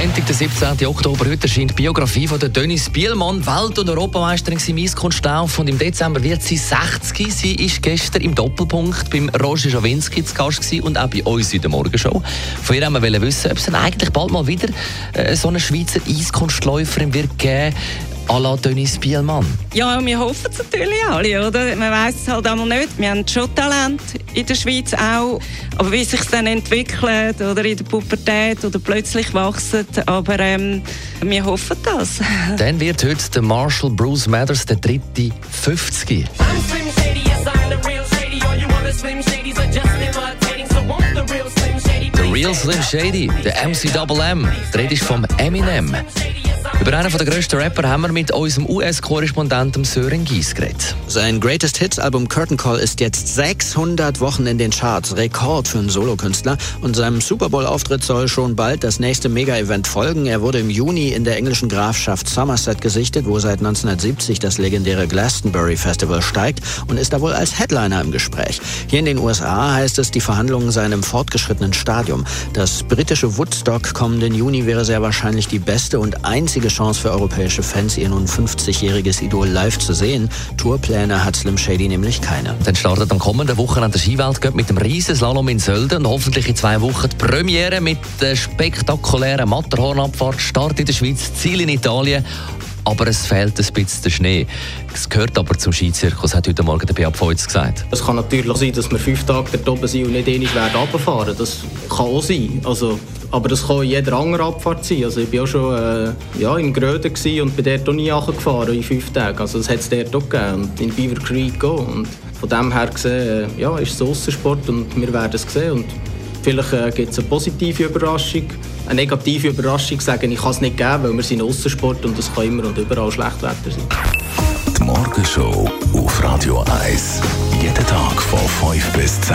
Montag, der 17. Oktober, heute erscheint die Biografie von Dennis Bielmann, Welt- und Europameisterin im Eiskunstlauf und im Dezember wird sie 60. Sie ist gestern im Doppelpunkt beim Roger Schawinski zu Gast und auch bei uns in der Morgenshow. Von ihr haben wir wissen, ob es eigentlich bald mal wieder äh, so eine Schweizer Eiskunstläuferin wird geben à la Dennis Bielmann? Ja, wir hoffen es natürlich alle, oder? Man weiß es halt einmal nicht. Wir haben schon Talent in der Schweiz auch. Aber wie sich dann entwickelt oder in der Pubertät oder plötzlich wachsen. Aber ähm, wir hoffen das. Dann wird heute der Marshall Bruce Mathers der dritte 50. Der Real Slim Shady, der MC Double M, der Rede ist vom Eminem. Über einen der grössten Rapper haben wir mit unserem US-Korrespondenten Sören Gies geredet. Sein Greatest Hits Album Curtain Call ist jetzt 600 Wochen in den Charts, Rekord für einen Solokünstler. Und seinem Super Bowl-Auftritt soll schon bald das nächste Mega-Event folgen. Er wurde im Juni in der englischen Grafschaft Somerset gesichtet, wo seit 1970 das legendäre Glastonbury Festival steigt und ist da wohl als Headliner im Gespräch. Hier in den USA heißt es, die Verhandlungen seien im fortgeschrittenen Stadium. Das britische Woodstock kommenden Juni wäre sehr wahrscheinlich die beste und einzige Chance für europäische Fans, ihr nun 50-jähriges Idol live zu sehen. Tourpläne hat Slim Shady nämlich keine. Dann startet am kommenden Wochenende der Skiweltcup mit dem Riesenslalom in Sölden und hoffentlich in zwei Wochen die Premiere mit der spektakulären Matterhornabfahrt. Start in der Schweiz, Ziel in Italien aber es fehlt ein bisschen der Schnee. Es gehört aber zum Skizirkus, hat heute Morgen der Beat Feutz gesagt. Es kann natürlich sein, dass wir fünf Tage dort oben sind und nicht einig werden runterfahren. Das kann auch sein. Also, aber das kann jeder anderen Abfahrt sein. Also ich war auch schon äh, ja, in Gröden und bin dort auch nie gefahren in fünf Tagen. Also das hat es dort auch gegeben und in Beaver Creek auch. Und von dem her gesehen, äh, ja, ist es Aussensport und wir werden es sehen. Und vielleicht äh, gibt es eine positive Überraschung eine negative Überraschung sagen, ich kann es nicht geben, weil wir sind Aussensport und es kann immer und überall schlecht Wetter sein. Die Morgenshow auf Radio 1. Jeden Tag von 5 bis 10.